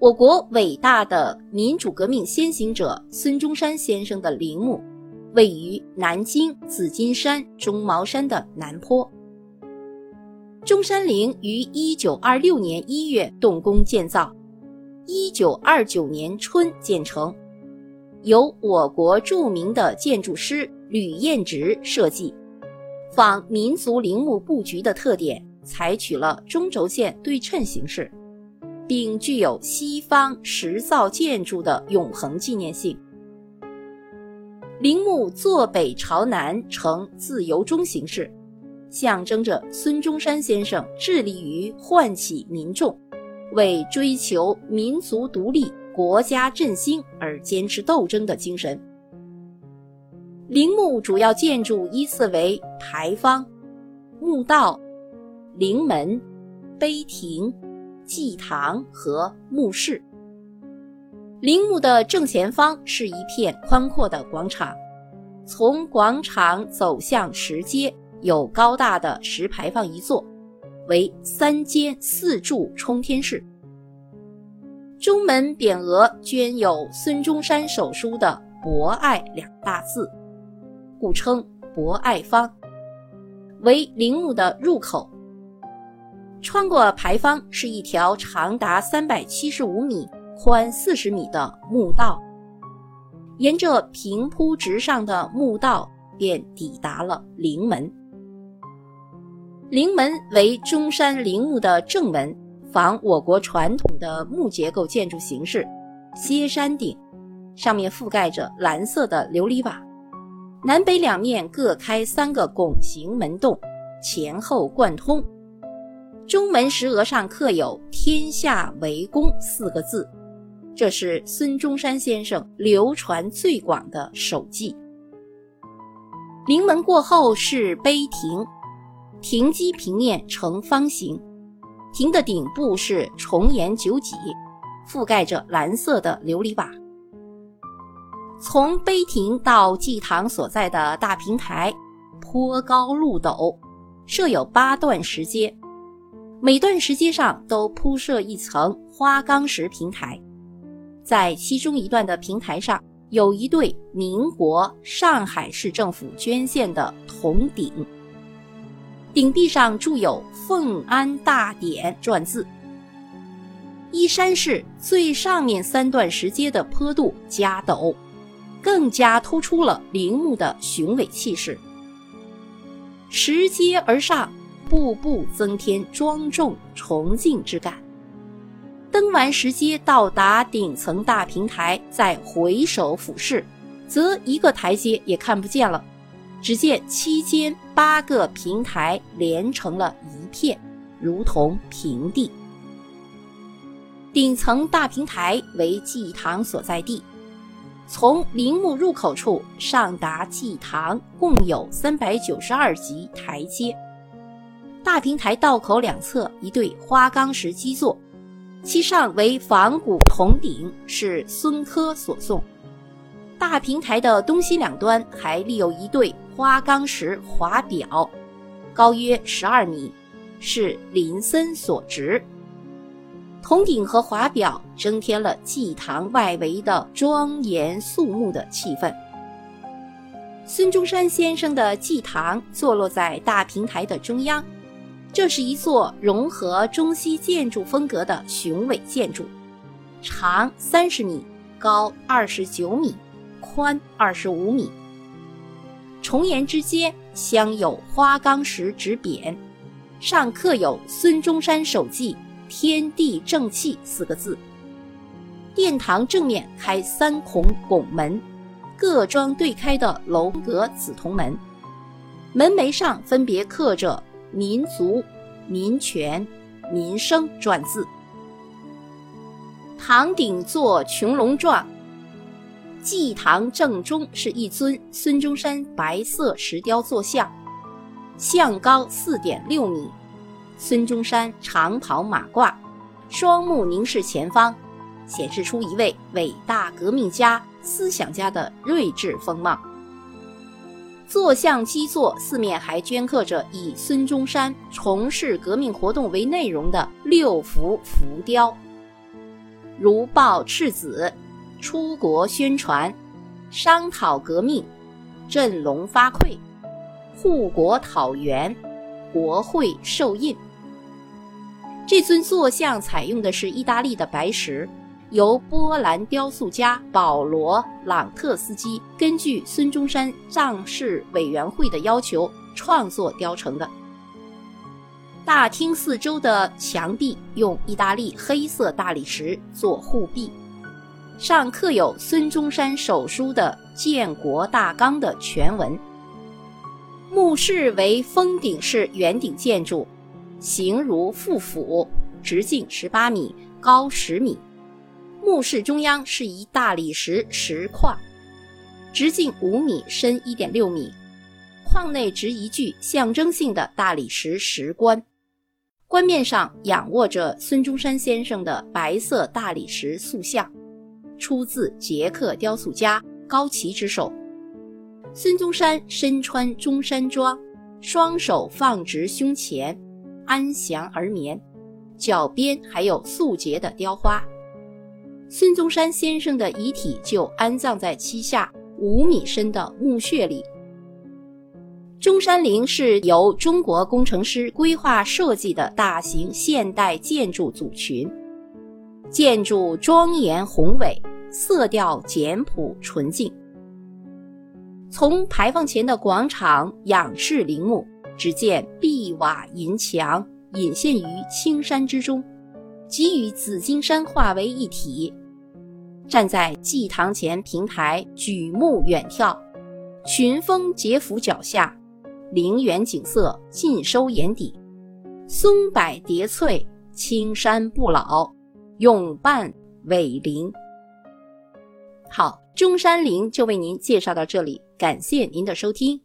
我国伟大的民主革命先行者孙中山先生的陵墓，位于南京紫金山中茅山的南坡。中山陵于一九二六年一月动工建造，一九二九年春建成，由我国著名的建筑师吕彦直设计，仿民族陵墓布局的特点，采取了中轴线对称形式，并具有西方石造建筑的永恒纪念性。陵墓坐北朝南，呈自由中形式。象征着孙中山先生致力于唤起民众为追求民族独立、国家振兴而坚持斗争的精神。陵墓主要建筑依次为牌坊、墓道、陵门、碑亭、祭堂和墓室。陵墓的正前方是一片宽阔的广场，从广场走向石阶。有高大的石牌坊一座，为三间四柱冲天式。中门匾额镌有孙中山手书的“博爱”两大字，故称博爱坊，为陵墓的入口。穿过牌坊是一条长达三百七十五米、宽四十米的墓道，沿着平铺直上的墓道，便抵达了陵门。陵门为中山陵墓的正门，仿我国传统的木结构建筑形式，歇山顶，上面覆盖着蓝色的琉璃瓦，南北两面各开三个拱形门洞，前后贯通。中门石额上刻有“天下为公”四个字，这是孙中山先生流传最广的手迹。临门过后是碑亭。亭基平面呈方形，亭的顶部是重檐九脊，覆盖着蓝色的琉璃瓦。从碑亭到祭堂所在的大平台，坡高路陡，设有八段石阶，每段石阶上都铺设一层花岗石平台，在其中一段的平台上有一对民国上海市政府捐献的铜鼎。顶壁上铸有“奉安大典”篆字。依山势，最上面三段石阶的坡度加陡，更加突出了陵墓的雄伟气势。拾阶而上，步步增添庄重崇敬之感。登完石阶，到达顶层大平台，再回首俯视，则一个台阶也看不见了。只见七间八个平台连成了一片，如同平地。顶层大平台为祭堂所在地，从陵墓入口处上达祭堂，共有三百九十二级台阶。大平台道口两侧一对花岗石基座，其上为仿古铜鼎，是孙科所送。大平台的东西两端还立有一对花岗石华表，高约十二米，是林森所植。铜鼎和华表增添了祭堂外围的庄严肃穆的气氛。孙中山先生的祭堂坐落在大平台的中央，这是一座融合中西建筑风格的雄伟建筑，长三十米，高二十九米。宽二十五米，重檐之间镶有花岗石纸匾，上刻有孙中山手记“天地正气”四个字。殿堂正面开三孔拱门，各装对开的楼阁紫铜门，门楣上分别刻着“民族”“民权”“民生”篆字。堂顶作穹隆状。祭堂正中是一尊孙中山白色石雕坐像，像高四点六米，孙中山长袍马褂，双目凝视前方，显示出一位伟大革命家、思想家的睿智风貌。坐像基座四面还镌刻着以孙中山从事革命活动为内容的六幅浮雕。如报赤子、出国宣传、商讨革命、振聋发聩、护国讨袁、国会受印。这尊坐像采用的是意大利的白石，由波兰雕塑家保罗·朗特斯基根据孙中山葬事委员会的要求创作雕成的。大厅四周的墙壁用意大利黑色大理石做护壁，上刻有孙中山手书的建国大纲的全文。墓室为封顶式圆顶建筑，形如腹斧，直径十八米，高十米。墓室中央是一大理石石框，直径五米，深一点六米，框内植一具象征性的大理石石棺。棺面上仰卧着孙中山先生的白色大理石塑像，出自捷克雕塑家高奇之手。孙中山身穿中山装，双手放直胸前，安详而眠，脚边还有素洁的雕花。孙中山先生的遗体就安葬在膝下五米深的墓穴里。中山陵是由中国工程师规划设计的大型现代建筑组群，建筑庄严宏伟，色调简朴纯净。从牌坊前的广场仰视陵墓，只见碧瓦银墙隐现于青山之中，即与紫金山化为一体。站在祭堂前平台，举目远眺，群峰结嶪脚下。陵园景色尽收眼底，松柏叠翠，青山不老，永伴伟陵。好，中山陵就为您介绍到这里，感谢您的收听。